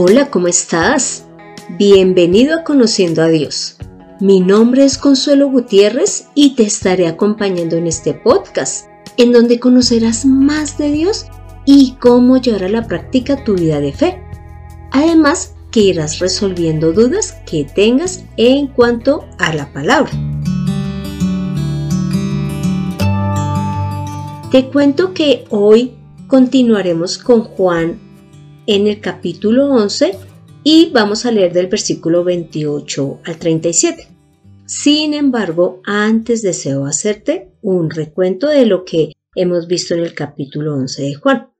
Hola, ¿cómo estás? Bienvenido a Conociendo a Dios. Mi nombre es Consuelo Gutiérrez y te estaré acompañando en este podcast, en donde conocerás más de Dios y cómo llevar a la práctica tu vida de fe. Además, que irás resolviendo dudas que tengas en cuanto a la palabra. Te cuento que hoy continuaremos con Juan en el capítulo 11 y vamos a leer del versículo 28 al 37. Sin embargo, antes deseo hacerte un recuento de lo que hemos visto en el capítulo 11 de Juan.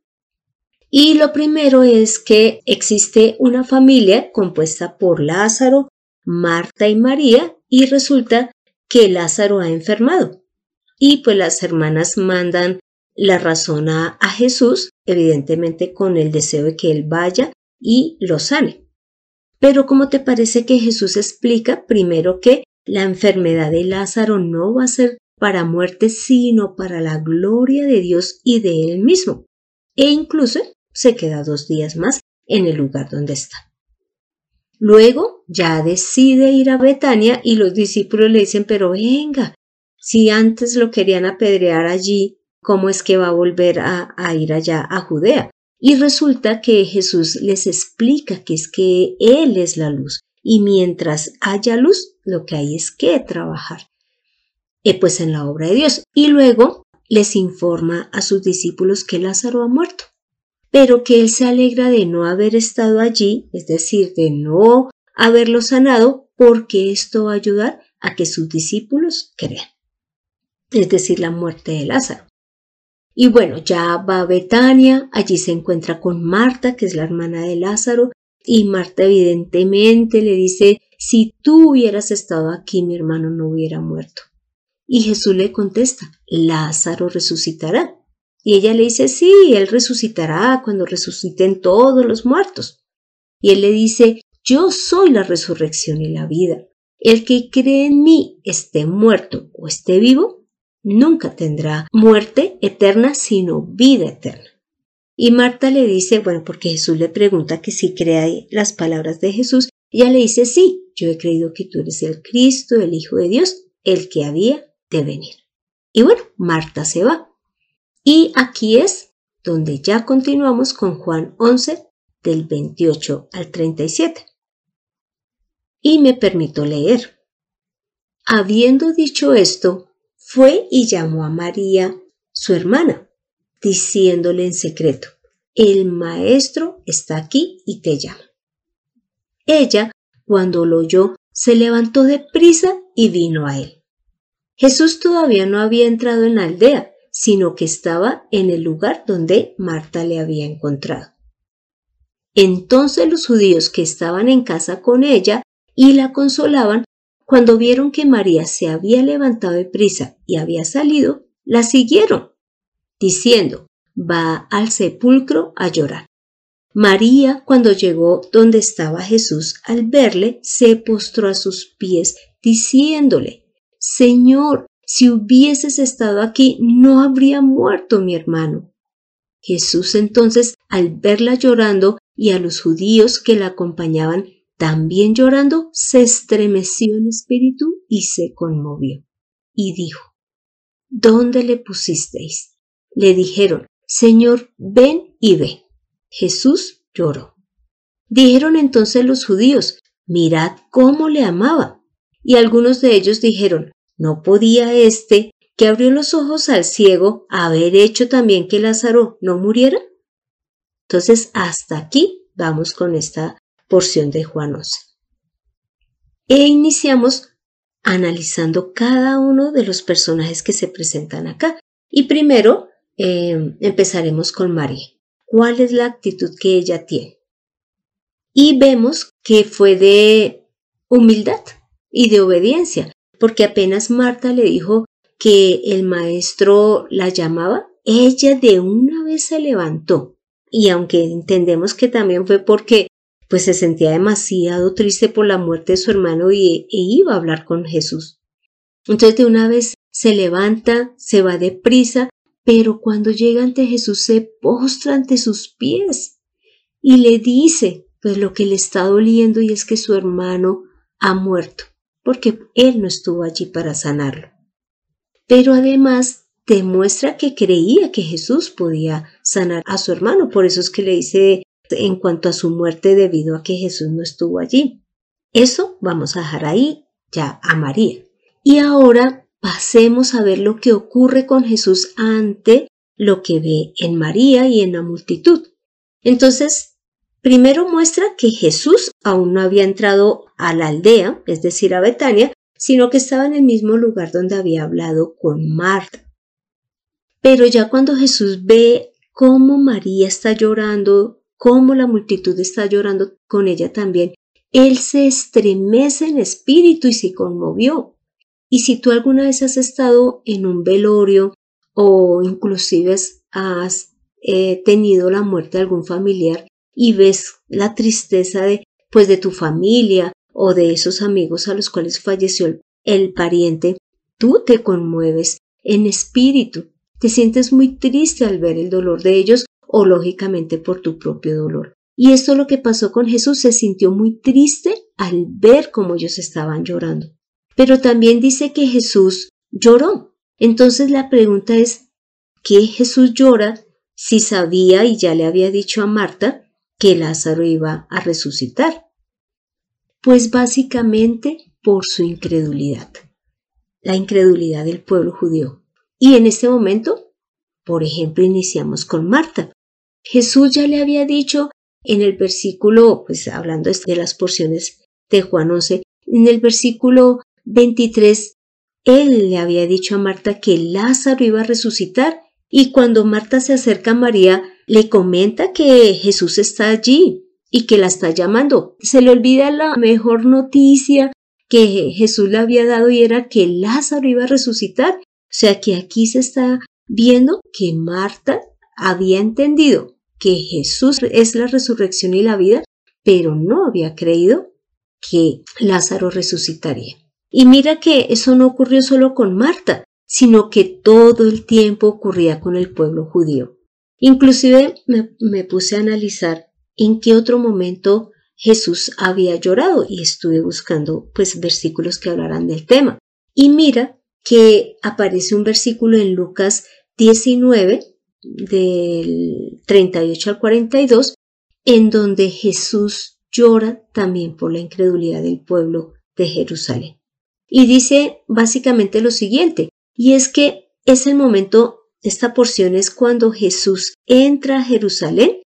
Y lo primero es que existe una familia compuesta por Lázaro, Marta y María y resulta que Lázaro ha enfermado. Y pues las hermanas mandan la razón a, Jesús, evidentemente con el deseo de que Él vaya y lo sane. Pero ¿cómo te parece que Jesús explica primero que la enfermedad de Lázaro no va a ser para muerte, sino para la gloria de Dios y de Él mismo? E incluso se queda dos días más en el lugar donde está. Luego ya decide ir a Betania y los discípulos le dicen, pero venga, si antes lo querían apedrear allí, cómo es que va a volver a, ir allá a Judea. Y resulta que Jesús les explica que es que Él es la luz y mientras haya luz, lo que hay es que trabajar. Eh, pues en la obra de Dios. Y luego les informa a sus discípulos que Lázaro ha muerto, pero que Él se alegra de no haber estado allí, es decir, de no haberlo sanado, porque esto va a ayudar a que sus discípulos crean. Es decir, la muerte de Lázaro. Y bueno, ya va a Betania, allí se encuentra con Marta, que es la hermana de Lázaro, y Marta evidentemente le dice, si tú hubieras estado aquí, mi hermano no hubiera muerto. Y Jesús le contesta, Lázaro resucitará. Y ella le dice, sí, él resucitará cuando resuciten todos los muertos. Y él le dice, yo soy la resurrección y la vida. El que cree en mí, esté muerto o esté vivo, nunca tendrá muerte eterna, sino vida eterna. Y Marta le dice, bueno, porque Jesús le pregunta que si cree las palabras de Jesús, ella le dice, sí, yo he creído que tú eres el Cristo, el Hijo de Dios, el que había de venir. Y bueno, Marta se va. Y aquí es donde ya continuamos con Juan 11, del 28 al 37. Y me permito leer. Habiendo dicho esto, fue y llamó a María, su hermana, diciéndole en secreto, el maestro está aquí y te llama. Ella, cuando lo oyó, se levantó de prisa y vino a él. Jesús todavía no había entrado en la aldea, sino que estaba en el lugar donde Marta le había encontrado. Entonces los judíos que estaban en casa con ella y la consolaban cuando vieron que María se había levantado de prisa y había salido, la siguieron, diciendo, va al sepulcro a llorar. María, cuando llegó donde estaba Jesús, al verle, se postró a sus pies, diciéndole, Señor, si hubieses estado aquí, no habría muerto mi hermano. Jesús entonces, al verla llorando y a los judíos que la acompañaban, también llorando, se estremeció en espíritu y se conmovió. Y dijo, ¿Dónde le pusisteis? Le dijeron, Señor, ven y ve. Jesús lloró. Dijeron entonces los judíos, mirad cómo le amaba. Y algunos de ellos dijeron, ¿no podía éste, que abrió los ojos al ciego, haber hecho también que Lázaro no muriera? Entonces, hasta aquí vamos con esta porción de Juan 11. E iniciamos analizando cada uno de los personajes que se presentan acá. Y primero em, empezaremos con María. ¿Cuál es la actitud que ella tiene? Y vemos que fue de humildad y de obediencia, porque apenas Marta le dijo que el maestro la llamaba, ella de una vez se levantó. Y aunque entendemos que también fue porque pues se sentía demasiado triste por la muerte de su hermano y, e iba a hablar con Jesús. Entonces de una vez se levanta, se va deprisa, pero cuando llega ante Jesús se postra ante sus pies y le dice, pues lo que le está doliendo y es que su hermano ha muerto, porque él no estuvo allí para sanarlo. Pero además demuestra que creía que Jesús podía sanar a su hermano, por eso es que le dice en cuanto a su muerte debido a que Jesús no estuvo allí. Eso vamos a dejar ahí ya a María. Y ahora pasemos a ver lo que ocurre con Jesús ante lo que ve en María y en la multitud. Entonces, primero muestra que Jesús aún no había entrado a la aldea, es decir, a Betania, sino que estaba en el mismo lugar donde había hablado con Marta. Pero ya cuando Jesús ve cómo María está llorando, cómo la multitud está llorando con ella también, él se estremece en espíritu y se conmovió. Y si tú alguna vez has estado en un velorio o inclusive has eh, tenido la muerte de algún familiar y ves la tristeza de pues de tu familia o de esos amigos a los cuales falleció el pariente, tú te conmueves en espíritu, te sientes muy triste al ver el dolor de ellos o lógicamente por tu propio dolor. Y esto es lo que pasó con Jesús, se sintió muy triste al ver cómo ellos estaban llorando. Pero también dice que Jesús lloró. Entonces la pregunta es, ¿qué Jesús llora si sabía y ya le había dicho a Marta que Lázaro iba a resucitar? Pues básicamente por su incredulidad, la incredulidad del pueblo judío. Y en este momento, por ejemplo, iniciamos con Marta. Jesús ya le había dicho en el versículo, pues hablando de las porciones de Juan 11, en el versículo 23, él le había dicho a Marta que Lázaro iba a resucitar y cuando Marta se acerca a María, le comenta que Jesús está allí y que la está llamando. Se le olvida la mejor noticia que Jesús le había dado y era que Lázaro iba a resucitar. O sea que aquí se está viendo que Marta había entendido que Jesús es la resurrección y la vida, pero no había creído que Lázaro resucitaría. Y mira que eso no ocurrió solo con Marta, sino que todo el tiempo ocurría con el pueblo judío. Inclusive me, puse a analizar en qué otro momento Jesús había llorado y estuve buscando pues versículos que hablaran del tema. Y mira que aparece un versículo en Lucas 19 del 38 al 42, en donde Jesús llora también por la incredulidad del pueblo de Jerusalén. Y dice básicamente lo siguiente, y es que es el momento, esta porción es cuando Jesús entra a Jerusalén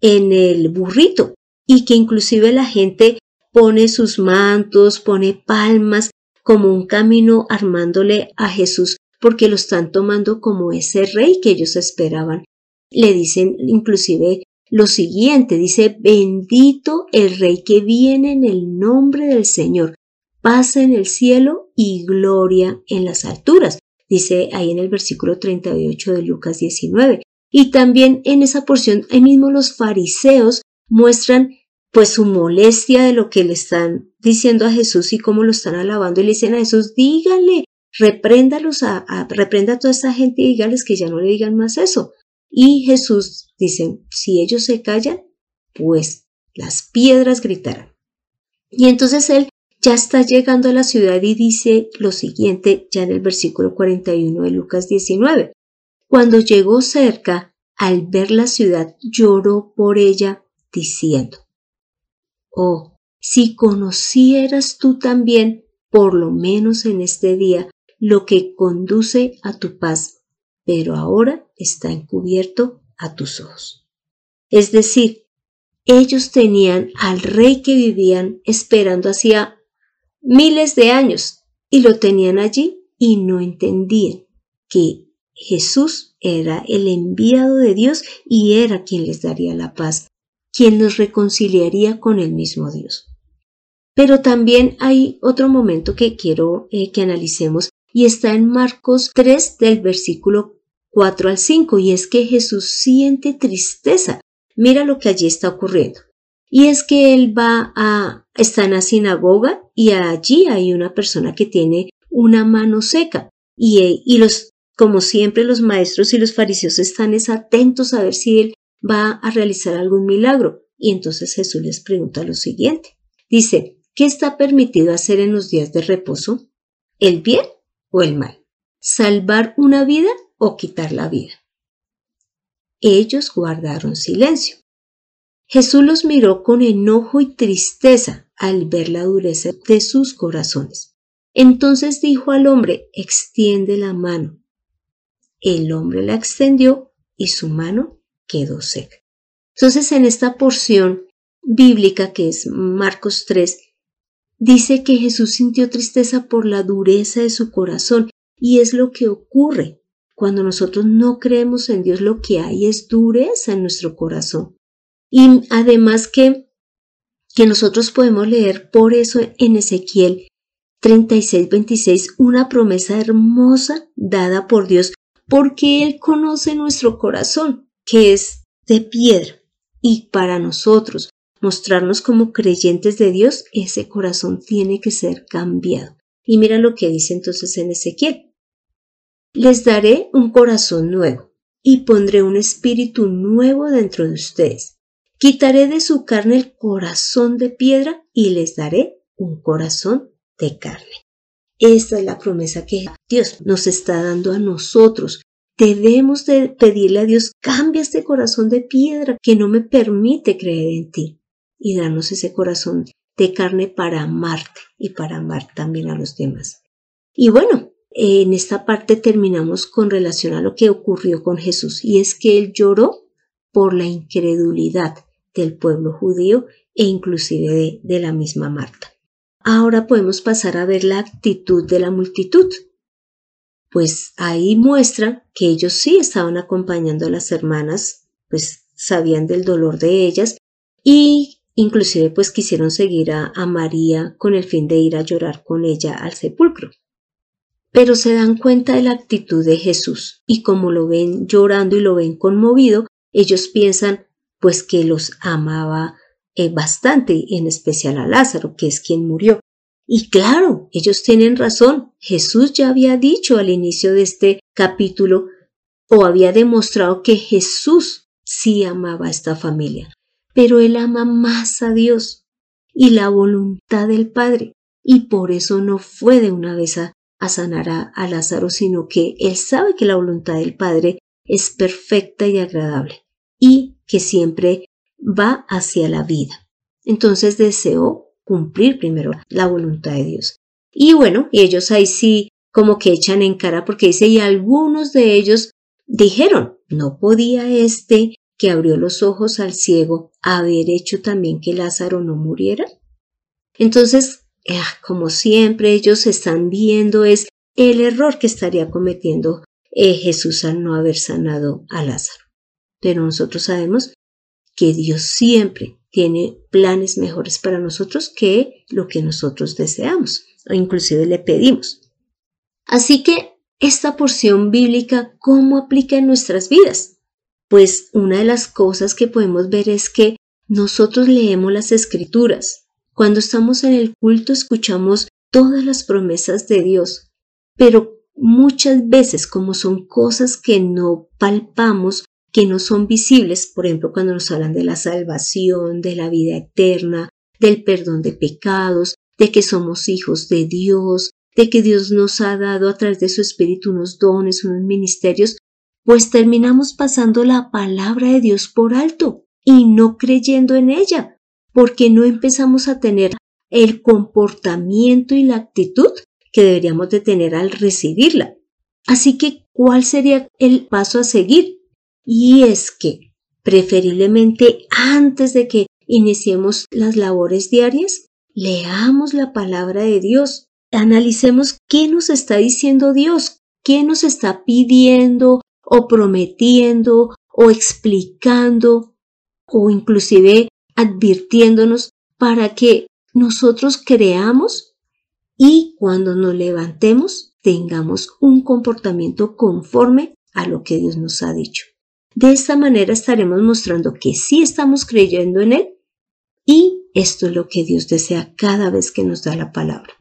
en el burrito y que inclusive la gente pone sus mantos, pone palmas como un camino armándole a Jesús porque lo están tomando como ese rey que ellos esperaban. Le dicen inclusive lo siguiente, dice, bendito el rey que viene en el nombre del Señor, paz en el cielo y gloria en las alturas, dice ahí en el versículo 38 de Lucas 19. Y también en esa porción, ahí mismo los fariseos muestran pues su molestia de lo que le están diciendo a Jesús y cómo lo están alabando y le dicen a Jesús, díganle repréndalos a, reprenda a toda esta gente y dígales que ya no le digan más eso. Y Jesús dice, si ellos se callan, pues las piedras gritarán. Y entonces él ya está llegando a la ciudad y dice lo siguiente ya en el versículo 41 de Lucas 19. Cuando llegó cerca, al ver la ciudad, lloró por ella, diciendo, Oh, si conocieras tú también, por lo menos en este día, lo que conduce a tu paz, pero ahora está encubierto a tus ojos. Es decir, ellos tenían al rey que vivían esperando hacía miles de años y lo tenían allí y no entendían que Jesús era el enviado de Dios y era quien les daría la paz, quien los reconciliaría con el mismo Dios. Pero también hay otro momento que quiero eh, que analicemos y está en Marcos 3 del versículo 4 al 5 y es que Jesús siente tristeza. Mira lo que allí está ocurriendo. Y es que él va a, está en la sinagoga y allí hay una persona que tiene una mano seca y, y los, como siempre los maestros y los fariseos están atentos a ver si él va a realizar algún milagro. Y entonces Jesús les pregunta lo siguiente. Dice, ¿qué está permitido hacer en los días de reposo? ¿El bien o el mal? ¿Salvar una vida o quitar la vida? Ellos guardaron silencio. Jesús los miró con enojo y tristeza al ver la dureza de sus corazones. Entonces dijo al hombre, extiende la mano. El hombre la extendió y su mano quedó seca. Entonces en esta porción bíblica que es Marcos 3, dice que Jesús sintió tristeza por la dureza de su corazón y es lo que ocurre cuando nosotros no creemos en Dios, lo que hay es dureza en nuestro corazón. Y además que, que nosotros podemos leer por eso en Ezequiel 36, 26, una promesa hermosa dada por Dios, porque Él conoce nuestro corazón, que es de piedra. Y para nosotros mostrarnos como creyentes de Dios, ese corazón tiene que ser cambiado. Y mira lo que dice entonces en Ezequiel. Les daré un corazón nuevo y pondré un espíritu nuevo dentro de ustedes. Quitaré de su carne el corazón de piedra y les daré un corazón de carne. Esta es la promesa que Dios nos está dando a nosotros. Debemos de pedirle a Dios, cambia este corazón de piedra que no me permite creer en ti y darnos ese corazón de carne para amarte y para amar también a los demás. Y bueno, en esta parte terminamos con relación a lo que ocurrió con Jesús y es que él lloró por la incredulidad del pueblo judío e inclusive de, la misma Marta. Ahora podemos pasar a ver la actitud de la multitud. Pues ahí muestra que ellos sí estaban acompañando a las hermanas, pues sabían del dolor de ellas y inclusive pues quisieron seguir a María con el fin de ir a llorar con ella al sepulcro pero se dan cuenta de la actitud de Jesús y como lo ven llorando y lo ven conmovido, ellos piensan pues que los amaba eh, bastante, en especial a Lázaro, que es quien murió. Y claro, ellos tienen razón. Jesús ya había dicho al inicio de este capítulo o había demostrado que Jesús sí amaba a esta familia, pero él ama más a Dios y la voluntad del Padre, y por eso no fue de una vez a, sanar a, Lázaro, sino que él sabe que la voluntad del Padre es perfecta y agradable y que siempre va hacia la vida. Entonces deseó cumplir primero la voluntad de Dios. Y bueno, y ellos ahí sí como que echan en cara porque dice, y algunos de ellos dijeron, no podía este que abrió los ojos al ciego haber hecho también que Lázaro no muriera. Entonces eh, como siempre ellos están viendo es el error que estaría cometiendo eh, Jesús al no haber sanado a Lázaro. Pero nosotros sabemos que Dios siempre tiene planes mejores para nosotros que lo que nosotros deseamos o inclusive le pedimos. Así que esta porción bíblica, ¿cómo aplica en nuestras vidas? Pues una de las cosas que podemos ver es que nosotros leemos las escrituras, cuando estamos en el culto escuchamos todas las promesas de Dios, pero muchas veces como son cosas que no palpamos, que no son visibles, por ejemplo cuando nos hablan de la salvación, de la vida eterna, del perdón de pecados, de que somos hijos de Dios, de que Dios nos ha dado a través de su Espíritu unos dones, unos ministerios, pues terminamos pasando la palabra de Dios por alto y no creyendo en ella, porque no empezamos a tener el comportamiento y la actitud que deberíamos de tener al recibirla. Así que, ¿cuál sería el paso a seguir? Y es que, preferiblemente antes de que iniciemos las labores diarias, leamos la palabra de Dios, analicemos qué nos está diciendo Dios, qué nos está pidiendo o prometiendo o explicando o inclusive advirtiéndonos para que nosotros creamos y cuando nos levantemos tengamos un comportamiento conforme a lo que Dios nos ha dicho. De esta manera estaremos mostrando que sí estamos creyendo en Él y esto es lo que Dios desea cada vez que nos da la palabra.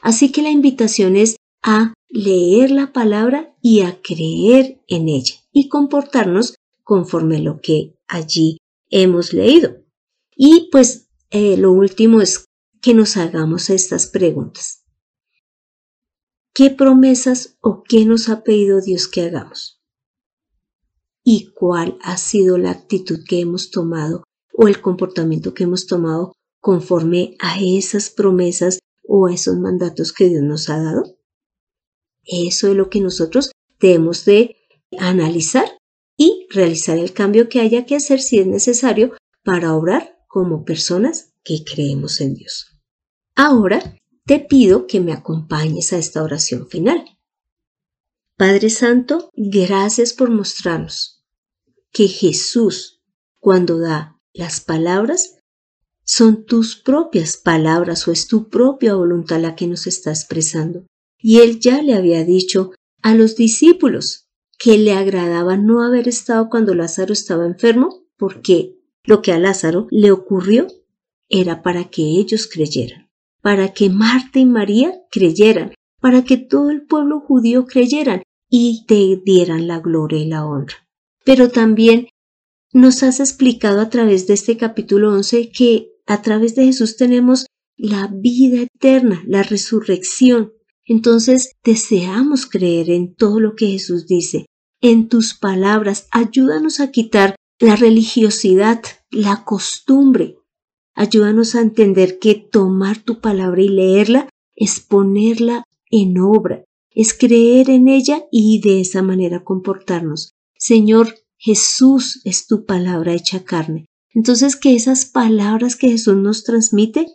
Así que la invitación es a leer la palabra y a creer en ella y comportarnos conforme lo que allí hemos leído. Y pues eh, lo último es que nos hagamos estas preguntas. ¿Qué promesas o qué nos ha pedido Dios que hagamos? ¿Y cuál ha sido la actitud que hemos tomado o el comportamiento que hemos tomado conforme a esas promesas o a esos mandatos que Dios nos ha dado? Eso es lo que nosotros debemos de analizar y realizar el cambio que haya que hacer si es necesario para obrar como personas que creemos en Dios. Ahora te pido que me acompañes a esta oración final. Padre Santo, gracias por mostrarnos que Jesús, cuando da las palabras, son tus propias palabras o es tu propia voluntad la que nos está expresando. Y él ya le había dicho a los discípulos que le agradaba no haber estado cuando Lázaro estaba enfermo, porque lo que a Lázaro le ocurrió era para que ellos creyeran, para que Marta y María creyeran, para que todo el pueblo judío creyeran y te dieran la gloria y la honra. Pero también nos has explicado a través de este capítulo 11 que a través de Jesús tenemos la vida eterna, la resurrección. Entonces deseamos creer en todo lo que Jesús dice, en tus palabras. Ayúdanos a quitar la religiosidad, la costumbre. Ayúdanos a entender que tomar tu palabra y leerla es ponerla en obra, es creer en ella y de esa manera comportarnos. Señor, Jesús es tu palabra hecha carne. Entonces que esas palabras que Jesús nos transmite,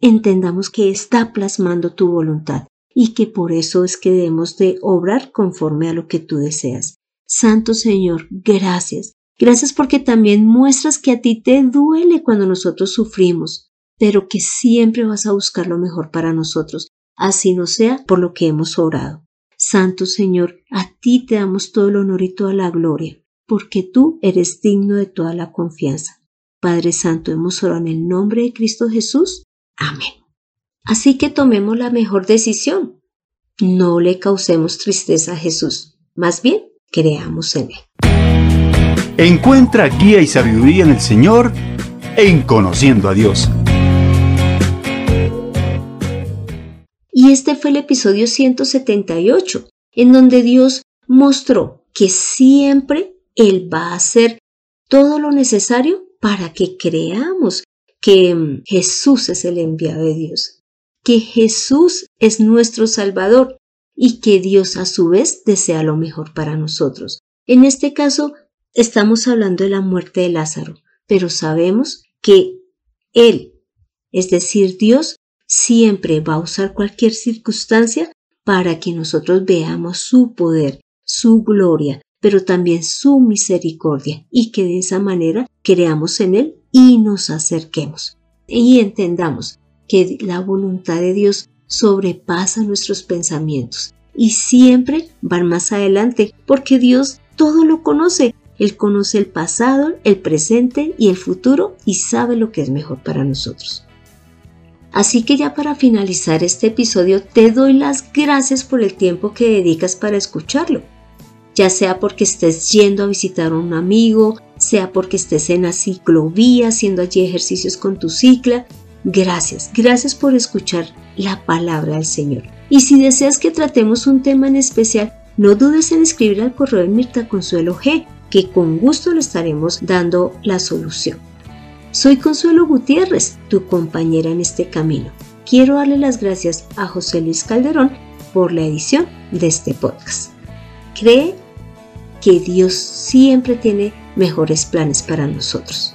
entendamos que está plasmando tu voluntad y que por eso es que debemos de obrar conforme a lo que tú deseas. Santo Señor, gracias. Gracias porque también muestras que a ti te duele cuando nosotros sufrimos, pero que siempre vas a buscar lo mejor para nosotros, así no sea por lo que hemos orado. Santo Señor, a ti te damos todo el honor y toda la gloria, porque tú eres digno de toda la confianza. Padre Santo, hemos orado en el nombre de Cristo Jesús. Amén. Así que tomemos la mejor decisión. No le causemos tristeza a Jesús, más bien creamos en Él. Encuentra guía y sabiduría en el Señor en conociendo a Dios. Y este fue el episodio 178, en donde Dios mostró que siempre Él va a hacer todo lo necesario para que creamos que mm, Jesús es el enviado de Dios, que Jesús es nuestro Salvador y que Dios a su vez desea lo mejor para nosotros. En este caso, estamos hablando de la muerte de Lázaro, pero sabemos que Él, es decir, Dios, siempre va a usar cualquier circunstancia para que nosotros veamos su poder, su gloria, pero también su misericordia y que de esa manera creamos en Él y nos acerquemos y entendamos que la voluntad de Dios sobrepasa nuestros pensamientos y siempre van más adelante porque Dios todo lo conoce. Él conoce el pasado, el presente y el futuro y sabe lo que es mejor para nosotros. Así que ya para finalizar este episodio te doy las gracias por el tiempo que dedicas para escucharlo ya sea porque estés yendo a visitar a un amigo, sea porque estés en la ciclovía haciendo allí ejercicios con tu cicla. Gracias, gracias por escuchar la palabra del Señor. Y si deseas que tratemos un tema en especial, no dudes en escribir al correo de Mirta Consuelo G, que con gusto le estaremos dando la solución. Soy Consuelo Gutiérrez, tu compañera en este camino. Quiero darle las gracias a José Luis Calderón por la edición de este podcast. Cree que Dios siempre tiene mejores planes para nosotros.